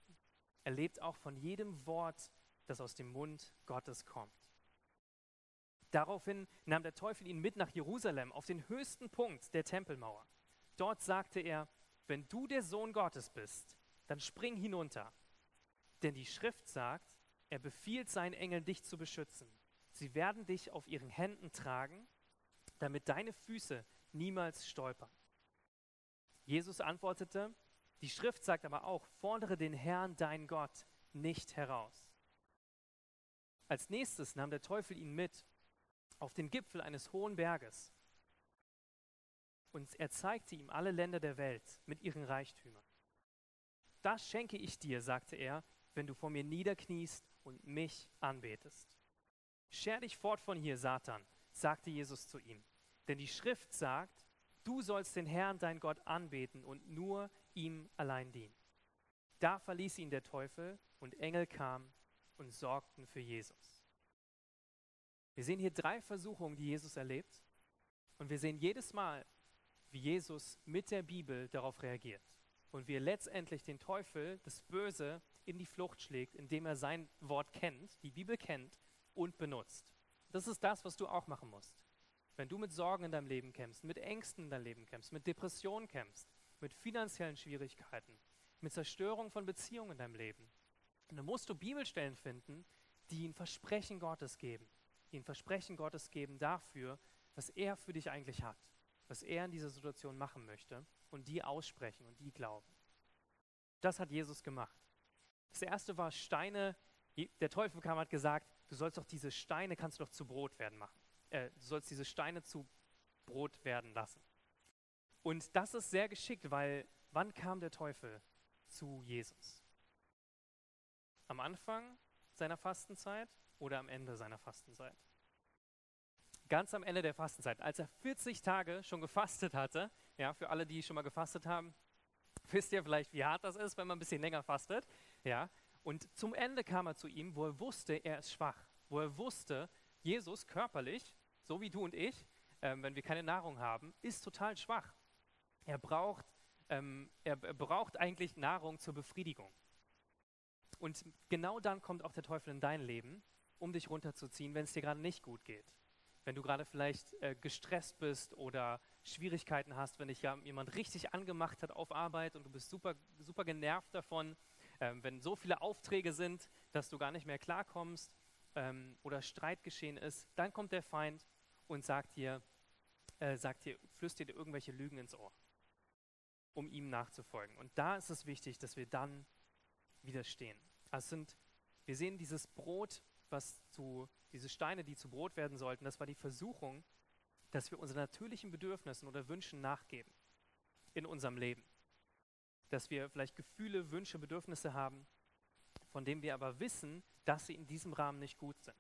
Er lebt auch von jedem Wort, das aus dem Mund Gottes kommt. Daraufhin nahm der Teufel ihn mit nach Jerusalem auf den höchsten Punkt der Tempelmauer. Dort sagte er, wenn du der Sohn Gottes bist, dann spring hinunter. Denn die Schrift sagt, er befiehlt seinen Engeln, dich zu beschützen. Sie werden dich auf ihren Händen tragen, damit deine Füße niemals stolpern. Jesus antwortete, die Schrift sagt aber auch, fordere den Herrn, dein Gott, nicht heraus. Als nächstes nahm der Teufel ihn mit auf den Gipfel eines hohen Berges und er zeigte ihm alle Länder der Welt mit ihren Reichtümern. Das schenke ich dir, sagte er, wenn du vor mir niederkniest und mich anbetest. Scher dich fort von hier, Satan, sagte Jesus zu ihm. Denn die Schrift sagt, du sollst den Herrn, dein Gott, anbeten und nur ihm allein dienen. Da verließ ihn der Teufel und Engel kamen und sorgten für Jesus. Wir sehen hier drei Versuchungen, die Jesus erlebt. Und wir sehen jedes Mal, wie Jesus mit der Bibel darauf reagiert. Und wie er letztendlich den Teufel, das Böse, in die Flucht schlägt, indem er sein Wort kennt, die Bibel kennt und benutzt. Das ist das, was du auch machen musst. Wenn du mit Sorgen in deinem Leben kämpfst, mit Ängsten in deinem Leben kämpfst, mit Depressionen kämpfst, mit finanziellen Schwierigkeiten, mit Zerstörung von Beziehungen in deinem Leben, dann musst du Bibelstellen finden, die ein Versprechen Gottes geben, die ein Versprechen Gottes geben dafür, was er für dich eigentlich hat, was er in dieser Situation machen möchte und die aussprechen und die glauben. Das hat Jesus gemacht. Das erste war Steine. Der Teufel kam und hat gesagt, du sollst doch diese Steine, kannst du doch zu Brot werden machen. Äh, du sollst diese Steine zu Brot werden lassen. Und das ist sehr geschickt, weil wann kam der Teufel zu Jesus? Am Anfang seiner Fastenzeit oder am Ende seiner Fastenzeit? Ganz am Ende der Fastenzeit, als er 40 Tage schon gefastet hatte, ja, für alle, die schon mal gefastet haben, wisst ihr vielleicht, wie hart das ist, wenn man ein bisschen länger fastet. Ja? Und zum Ende kam er zu ihm, wo er wusste, er ist schwach. Wo er wusste, Jesus körperlich, so wie du und ich, ähm, wenn wir keine Nahrung haben, ist total schwach. Er braucht, ähm, er, braucht eigentlich Nahrung zur Befriedigung. Und genau dann kommt auch der Teufel in dein Leben, um dich runterzuziehen, wenn es dir gerade nicht gut geht. Wenn du gerade vielleicht äh, gestresst bist oder Schwierigkeiten hast, wenn dich jemand richtig angemacht hat auf Arbeit und du bist super, super genervt davon, ähm, wenn so viele Aufträge sind, dass du gar nicht mehr klarkommst ähm, oder Streit geschehen ist, dann kommt der Feind und sagt dir, äh, sagt dir, flüstert dir irgendwelche Lügen ins Ohr, um ihm nachzufolgen. Und da ist es wichtig, dass wir dann widerstehen. Also sind, wir sehen dieses Brot, was zu, diese Steine, die zu Brot werden sollten, das war die Versuchung, dass wir unseren natürlichen Bedürfnissen oder Wünschen nachgeben in unserem Leben. Dass wir vielleicht Gefühle, Wünsche, Bedürfnisse haben, von denen wir aber wissen, dass sie in diesem Rahmen nicht gut sind.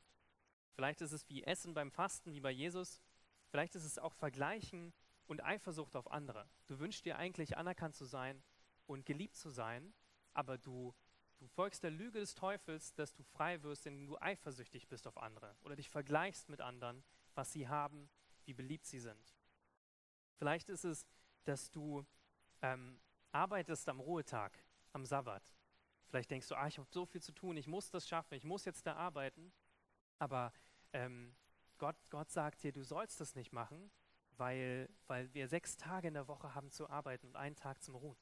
Vielleicht ist es wie Essen beim Fasten, wie bei Jesus. Vielleicht ist es auch Vergleichen und Eifersucht auf andere. Du wünschst dir eigentlich anerkannt zu sein und geliebt zu sein, aber du, du folgst der Lüge des Teufels, dass du frei wirst, indem du eifersüchtig bist auf andere oder dich vergleichst mit anderen, was sie haben, wie beliebt sie sind. Vielleicht ist es, dass du ähm, arbeitest am Ruhetag, am Sabbat. Vielleicht denkst du, ah, ich habe so viel zu tun, ich muss das schaffen, ich muss jetzt da arbeiten. Aber ähm, Gott, Gott sagt dir, du sollst das nicht machen, weil, weil wir sechs Tage in der Woche haben zu arbeiten und einen Tag zum Ruhen.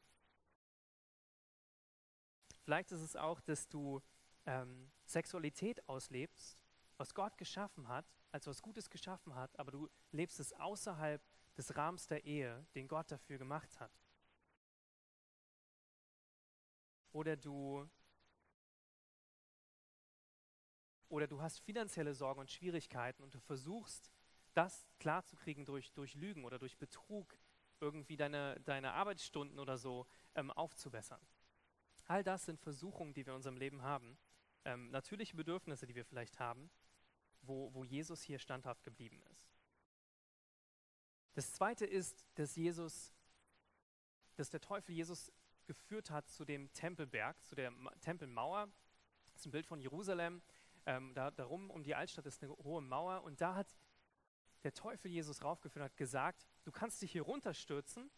Vielleicht ist es auch, dass du ähm, Sexualität auslebst, was Gott geschaffen hat, als was Gutes geschaffen hat, aber du lebst es außerhalb des Rahmens der Ehe, den Gott dafür gemacht hat. Oder du oder du hast finanzielle Sorgen und Schwierigkeiten und du versuchst, das klarzukriegen durch, durch Lügen oder durch Betrug, irgendwie deine, deine Arbeitsstunden oder so ähm, aufzubessern. All das sind Versuchungen, die wir in unserem Leben haben, ähm, natürliche Bedürfnisse, die wir vielleicht haben, wo, wo Jesus hier standhaft geblieben ist. Das zweite ist, dass Jesus, dass der Teufel Jesus geführt hat zu dem Tempelberg, zu der Tempelmauer. Das ist ein Bild von Jerusalem. Ähm, da, darum, um die Altstadt ist eine hohe Mauer. Und da hat der Teufel Jesus raufgeführt und hat gesagt, du kannst dich hier runterstürzen.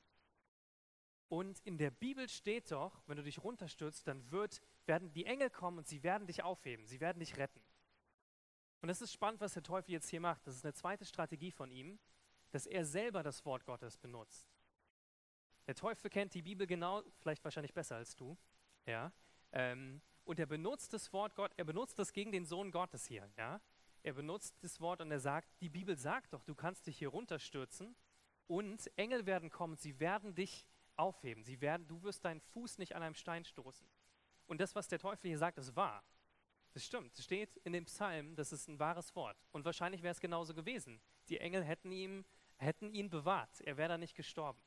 Und in der Bibel steht doch, wenn du dich runterstürzt, dann wird, werden die Engel kommen und sie werden dich aufheben, sie werden dich retten. Und das ist spannend, was der Teufel jetzt hier macht. Das ist eine zweite Strategie von ihm, dass er selber das Wort Gottes benutzt. Der Teufel kennt die Bibel genau, vielleicht wahrscheinlich besser als du. Ja? Ähm, und er benutzt das Wort Gott, er benutzt das gegen den Sohn Gottes hier. Ja? Er benutzt das Wort und er sagt, die Bibel sagt doch, du kannst dich hier runterstürzen und Engel werden kommen, sie werden dich aufheben. Sie werden, du wirst deinen Fuß nicht an einem Stein stoßen. Und das, was der Teufel hier sagt, ist wahr. Das stimmt. Es steht in dem Psalm, das ist ein wahres Wort. Und wahrscheinlich wäre es genauso gewesen. Die Engel hätten, ihm, hätten ihn bewahrt. Er wäre da nicht gestorben.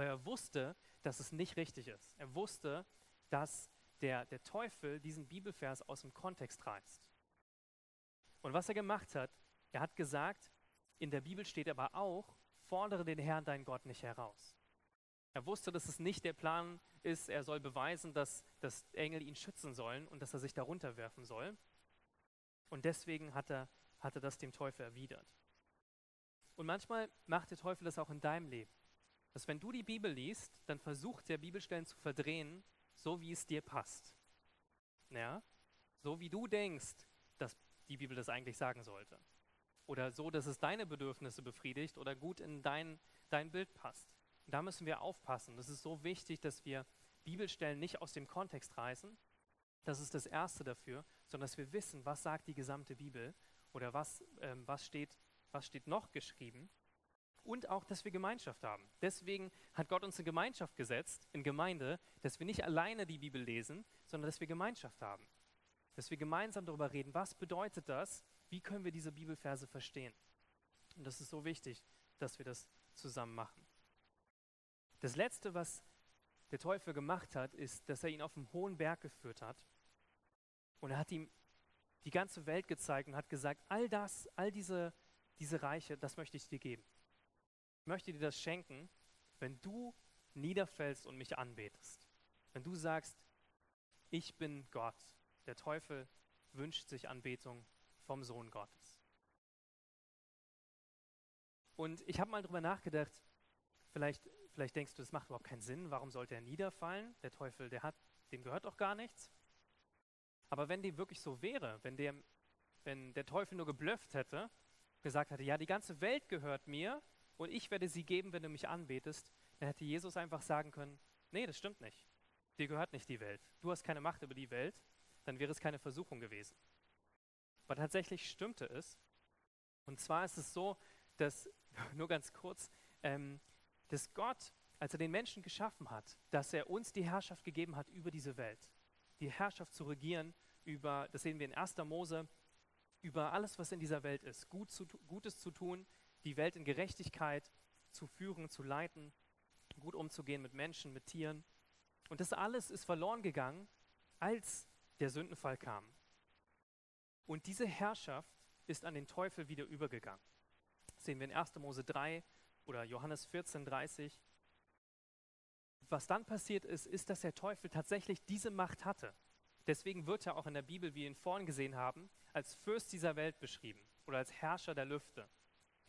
Weil er wusste, dass es nicht richtig ist. Er wusste, dass der, der Teufel diesen Bibelvers aus dem Kontext reißt. Und was er gemacht hat, er hat gesagt, in der Bibel steht aber auch, fordere den Herrn, dein Gott, nicht heraus. Er wusste, dass es nicht der Plan ist, er soll beweisen, dass, dass Engel ihn schützen sollen und dass er sich darunter werfen soll. Und deswegen hat er, hat er das dem Teufel erwidert. Und manchmal macht der Teufel das auch in deinem Leben. Dass wenn du die Bibel liest, dann versucht der Bibelstellen zu verdrehen, so wie es dir passt. Ja? So wie du denkst, dass die Bibel das eigentlich sagen sollte. Oder so, dass es deine Bedürfnisse befriedigt oder gut in dein, dein Bild passt. Und da müssen wir aufpassen. Das ist so wichtig, dass wir Bibelstellen nicht aus dem Kontext reißen. Das ist das Erste dafür, sondern dass wir wissen, was sagt die gesamte Bibel oder was, ähm, was, steht, was steht noch geschrieben. Und auch, dass wir Gemeinschaft haben. Deswegen hat Gott uns in Gemeinschaft gesetzt, in Gemeinde, dass wir nicht alleine die Bibel lesen, sondern dass wir Gemeinschaft haben. Dass wir gemeinsam darüber reden, was bedeutet das, wie können wir diese Bibelverse verstehen. Und das ist so wichtig, dass wir das zusammen machen. Das Letzte, was der Teufel gemacht hat, ist, dass er ihn auf einen hohen Berg geführt hat. Und er hat ihm die ganze Welt gezeigt und hat gesagt, all das, all diese, diese Reiche, das möchte ich dir geben. Möchte dir das schenken, wenn du niederfällst und mich anbetest. Wenn du sagst, ich bin Gott. Der Teufel wünscht sich Anbetung vom Sohn Gottes. Und ich habe mal darüber nachgedacht, vielleicht Vielleicht denkst du, das macht überhaupt keinen Sinn. Warum sollte er niederfallen? Der Teufel, der hat, dem gehört doch gar nichts. Aber wenn dem wirklich so wäre, wenn, der, wenn der Teufel nur geblufft hätte, gesagt hätte, ja, die ganze Welt gehört mir und ich werde sie geben, wenn du mich anbetest, dann hätte Jesus einfach sagen können, nee, das stimmt nicht. Dir gehört nicht die Welt. Du hast keine Macht über die Welt, dann wäre es keine Versuchung gewesen. Aber tatsächlich stimmte es. Und zwar ist es so, dass, nur ganz kurz, ähm, dass Gott, als er den Menschen geschaffen hat, dass er uns die Herrschaft gegeben hat über diese Welt. Die Herrschaft zu regieren über, das sehen wir in 1. Mose, über alles, was in dieser Welt ist. Gut zu, Gutes zu tun, die Welt in Gerechtigkeit zu führen, zu leiten, gut umzugehen mit Menschen, mit Tieren. Und das alles ist verloren gegangen, als der Sündenfall kam. Und diese Herrschaft ist an den Teufel wieder übergegangen. Das sehen wir in 1. Mose 3, oder Johannes 14, 30. Was dann passiert ist, ist, dass der Teufel tatsächlich diese Macht hatte. Deswegen wird er auch in der Bibel, wie wir ihn vorhin gesehen haben, als Fürst dieser Welt beschrieben oder als Herrscher der Lüfte.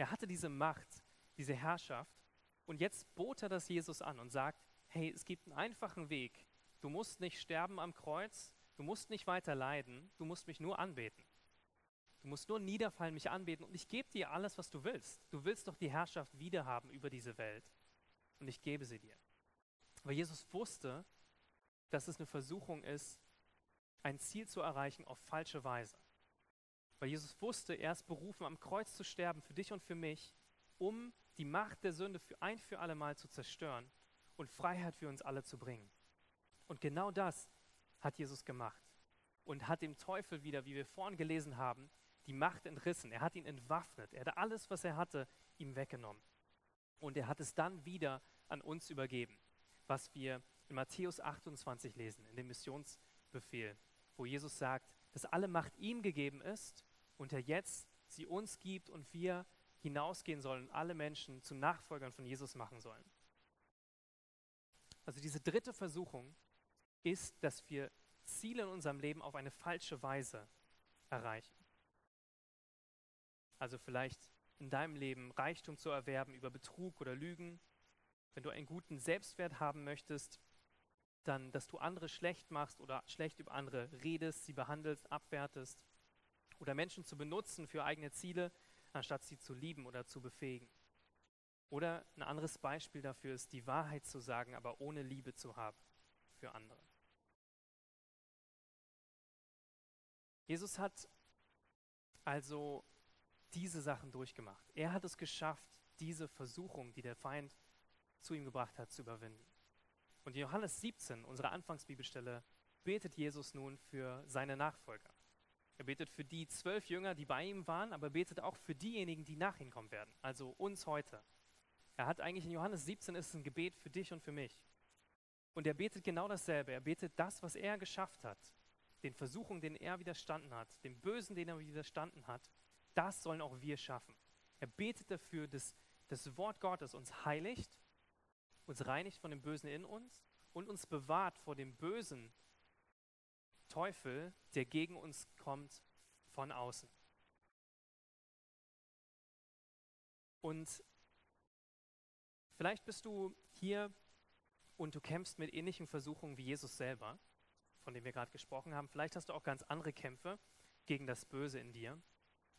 Er hatte diese Macht, diese Herrschaft und jetzt bot er das Jesus an und sagt, hey, es gibt einen einfachen Weg. Du musst nicht sterben am Kreuz, du musst nicht weiter leiden, du musst mich nur anbeten. Du musst nur niederfallen, mich anbeten und ich gebe dir alles, was du willst. Du willst doch die Herrschaft wiederhaben über diese Welt und ich gebe sie dir. Weil Jesus wusste, dass es eine Versuchung ist, ein Ziel zu erreichen auf falsche Weise. Weil Jesus wusste, er ist berufen, am Kreuz zu sterben für dich und für mich, um die Macht der Sünde für ein für alle Mal zu zerstören und Freiheit für uns alle zu bringen. Und genau das hat Jesus gemacht und hat dem Teufel wieder, wie wir vorhin gelesen haben, die Macht entrissen. Er hat ihn entwaffnet. Er hat alles, was er hatte, ihm weggenommen. Und er hat es dann wieder an uns übergeben, was wir in Matthäus 28 lesen, in dem Missionsbefehl, wo Jesus sagt, dass alle Macht ihm gegeben ist und er jetzt sie uns gibt und wir hinausgehen sollen und alle Menschen zu Nachfolgern von Jesus machen sollen. Also diese dritte Versuchung ist, dass wir Ziele in unserem Leben auf eine falsche Weise erreichen. Also vielleicht in deinem Leben Reichtum zu erwerben über Betrug oder Lügen. Wenn du einen guten Selbstwert haben möchtest, dann, dass du andere schlecht machst oder schlecht über andere redest, sie behandelst, abwertest. Oder Menschen zu benutzen für eigene Ziele, anstatt sie zu lieben oder zu befähigen. Oder ein anderes Beispiel dafür ist, die Wahrheit zu sagen, aber ohne Liebe zu haben für andere. Jesus hat also diese Sachen durchgemacht. Er hat es geschafft, diese Versuchung, die der Feind zu ihm gebracht hat, zu überwinden. Und in Johannes 17, unserer Anfangsbibelstelle, betet Jesus nun für seine Nachfolger. Er betet für die zwölf Jünger, die bei ihm waren, aber betet auch für diejenigen, die nach ihm kommen werden, also uns heute. Er hat eigentlich in Johannes 17 ist ein Gebet für dich und für mich. Und er betet genau dasselbe. Er betet das, was er geschafft hat, den Versuchungen, denen er widerstanden hat, dem Bösen, den er widerstanden hat, das sollen auch wir schaffen. Er betet dafür, dass das Wort Gottes uns heiligt, uns reinigt von dem Bösen in uns und uns bewahrt vor dem bösen Teufel, der gegen uns kommt von außen. Und Vielleicht bist du hier und du kämpfst mit ähnlichen Versuchungen wie Jesus selber, von dem wir gerade gesprochen haben. Vielleicht hast du auch ganz andere Kämpfe gegen das Böse in dir.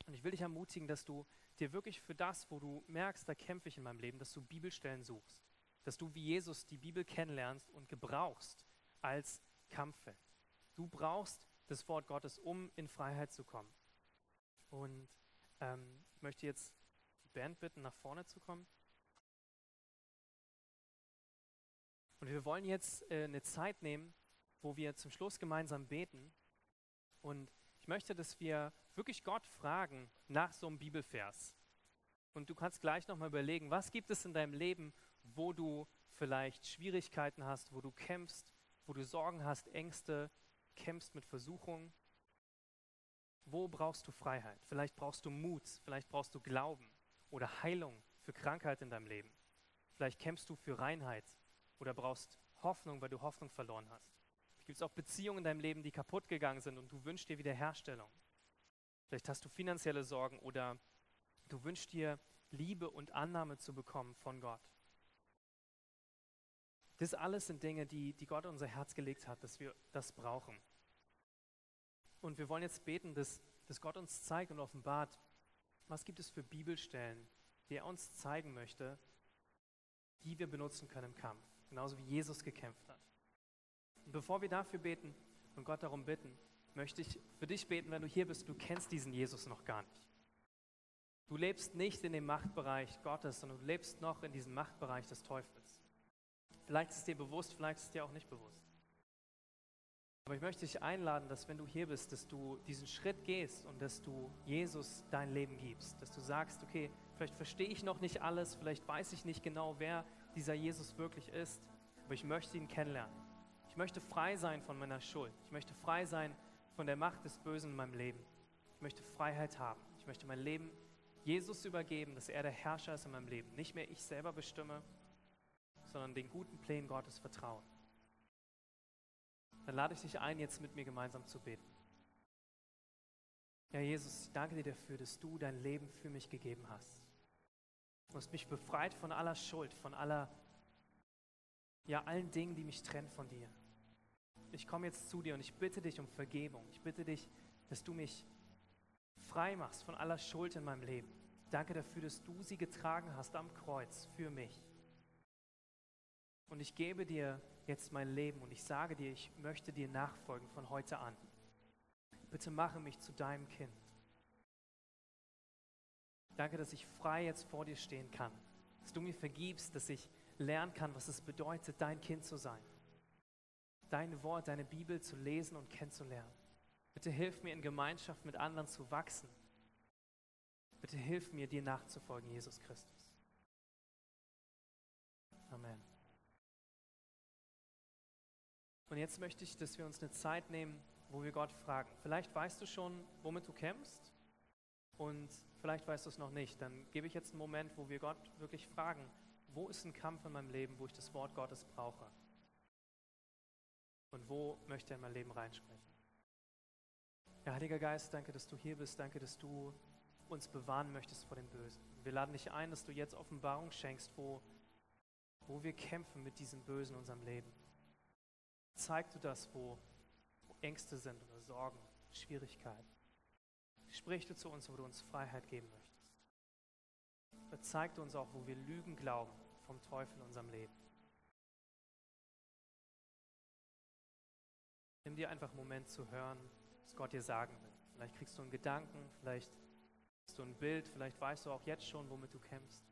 Und ich will dich ermutigen, dass du dir wirklich für das, wo du merkst, da kämpfe ich in meinem Leben, dass du Bibelstellen suchst. Dass du wie Jesus die Bibel kennenlernst und gebrauchst als Kampffeld. Du brauchst das Wort Gottes, um in Freiheit zu kommen. Und ähm, ich möchte jetzt die Band bitten, nach vorne zu kommen. Und wir wollen jetzt äh, eine Zeit nehmen, wo wir zum Schluss gemeinsam beten. Und ich möchte, dass wir wirklich Gott fragen nach so einem Bibelvers. Und du kannst gleich nochmal überlegen, was gibt es in deinem Leben, wo du vielleicht Schwierigkeiten hast, wo du kämpfst, wo du Sorgen hast, Ängste, kämpfst mit Versuchungen. Wo brauchst du Freiheit? Vielleicht brauchst du Mut, vielleicht brauchst du Glauben oder Heilung für Krankheit in deinem Leben. Vielleicht kämpfst du für Reinheit oder brauchst Hoffnung, weil du Hoffnung verloren hast. Gibt es auch Beziehungen in deinem Leben, die kaputt gegangen sind und du wünschst dir Wiederherstellung. Vielleicht hast du finanzielle Sorgen oder du wünschst dir Liebe und Annahme zu bekommen von Gott. Das alles sind Dinge, die, die Gott unser Herz gelegt hat, dass wir das brauchen. Und wir wollen jetzt beten, dass, dass Gott uns zeigt und offenbart, was gibt es für Bibelstellen, die er uns zeigen möchte, die wir benutzen können im Kampf genauso wie Jesus gekämpft hat. Und bevor wir dafür beten und Gott darum bitten, möchte ich für dich beten, wenn du hier bist, du kennst diesen Jesus noch gar nicht. Du lebst nicht in dem Machtbereich Gottes, sondern du lebst noch in diesem Machtbereich des Teufels. Vielleicht ist es dir bewusst, vielleicht ist es dir auch nicht bewusst. Aber ich möchte dich einladen, dass wenn du hier bist, dass du diesen Schritt gehst und dass du Jesus dein Leben gibst. Dass du sagst, okay, vielleicht verstehe ich noch nicht alles, vielleicht weiß ich nicht genau, wer dieser Jesus wirklich ist, aber ich möchte ihn kennenlernen. Ich möchte frei sein von meiner Schuld. Ich möchte frei sein von der Macht des Bösen in meinem Leben. Ich möchte Freiheit haben. Ich möchte mein Leben Jesus übergeben, dass er der Herrscher ist in meinem Leben. Nicht mehr ich selber bestimme, sondern den guten Plänen Gottes vertrauen. Dann lade ich dich ein, jetzt mit mir gemeinsam zu beten. Ja, Jesus, ich danke dir dafür, dass du dein Leben für mich gegeben hast. Du hast mich befreit von aller Schuld, von aller, ja, allen Dingen, die mich trennen von dir. Ich komme jetzt zu dir und ich bitte dich um Vergebung. Ich bitte dich, dass du mich frei machst von aller Schuld in meinem Leben. Danke dafür, dass du sie getragen hast am Kreuz für mich. Und ich gebe dir jetzt mein Leben und ich sage dir, ich möchte dir nachfolgen von heute an. Bitte mache mich zu deinem Kind. Danke, dass ich frei jetzt vor dir stehen kann, dass du mir vergibst, dass ich lernen kann, was es bedeutet, dein Kind zu sein. Dein Wort, deine Bibel zu lesen und kennenzulernen. Bitte hilf mir in Gemeinschaft mit anderen zu wachsen. Bitte hilf mir, dir nachzufolgen, Jesus Christus. Amen. Und jetzt möchte ich, dass wir uns eine Zeit nehmen, wo wir Gott fragen. Vielleicht weißt du schon, womit du kämpfst und vielleicht weißt du es noch nicht. Dann gebe ich jetzt einen Moment, wo wir Gott wirklich fragen, wo ist ein Kampf in meinem Leben, wo ich das Wort Gottes brauche? Und wo möchte er in mein Leben reinsprechen? Ja, Heiliger Geist, danke, dass du hier bist. Danke, dass du uns bewahren möchtest vor dem Bösen. Wir laden dich ein, dass du jetzt Offenbarung schenkst, wo, wo wir kämpfen mit diesem Bösen in unserem Leben. Zeig du das, wo, wo Ängste sind oder Sorgen, Schwierigkeiten. Sprich du zu uns, wo du uns Freiheit geben möchtest. Zeig du uns auch, wo wir Lügen glauben vom Teufel in unserem Leben. Nimm dir einfach einen Moment zu hören, was Gott dir sagen will. Vielleicht kriegst du einen Gedanken, vielleicht hast du ein Bild, vielleicht weißt du auch jetzt schon, womit du kämpfst.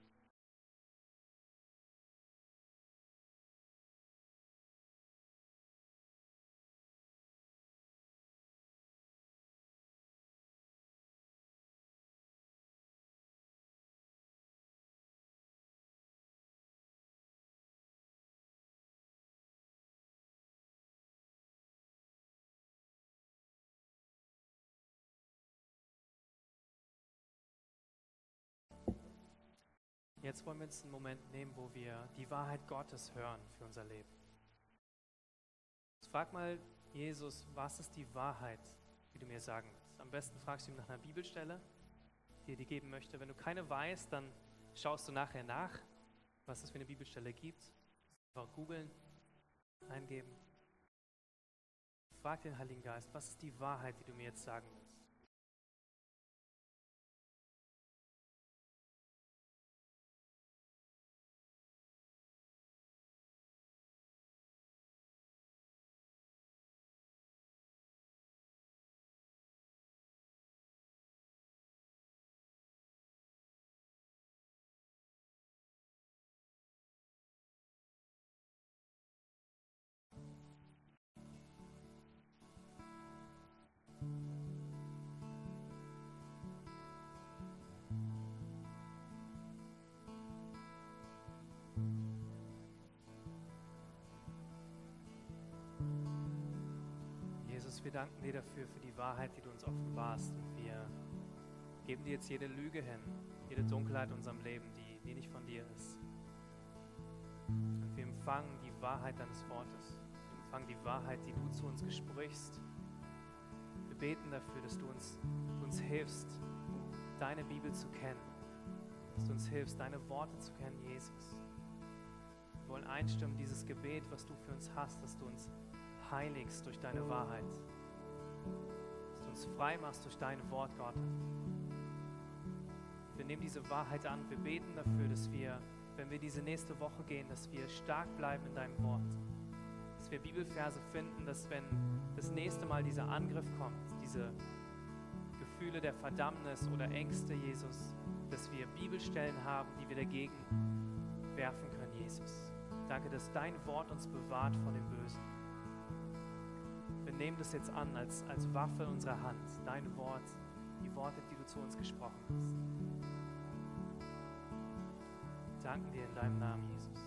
Jetzt wollen wir uns einen Moment nehmen, wo wir die Wahrheit Gottes hören für unser Leben. frag mal Jesus, was ist die Wahrheit, die du mir sagen willst? Am besten fragst du ihn nach einer Bibelstelle, die er dir geben möchte. Wenn du keine weißt, dann schaust du nachher nach, was es für eine Bibelstelle gibt. Einfach googeln, eingeben. Frag den Heiligen Geist, was ist die Wahrheit, die du mir jetzt sagen willst? Jesus, wir danken dir dafür, für die Wahrheit, die du uns offenbarst. Und wir geben dir jetzt jede Lüge hin, jede Dunkelheit in unserem Leben, die, die nicht von dir ist. Und wir empfangen die Wahrheit deines Wortes. Wir empfangen die Wahrheit, die du zu uns gesprichst. Wir beten dafür, dass du uns, du uns hilfst, deine Bibel zu kennen. Dass du uns hilfst, deine Worte zu kennen, Jesus. Wir wollen einstimmen, dieses Gebet, was du für uns hast, dass du uns heiligst durch deine Wahrheit. Dass du uns frei machst durch dein Wort, Gott. Wir nehmen diese Wahrheit an. Wir beten dafür, dass wir, wenn wir diese nächste Woche gehen, dass wir stark bleiben in deinem Wort. Dass wir Bibelverse finden, dass wenn das nächste Mal dieser Angriff kommt, diese Gefühle der Verdammnis oder Ängste, Jesus, dass wir Bibelstellen haben, die wir dagegen werfen können, Jesus. Danke, dass dein Wort uns bewahrt vor dem Bösen nehmen das jetzt an als, als Waffe unserer Hand, dein Wort, die Worte, die du zu uns gesprochen hast. Danken dir in deinem Namen, Jesus.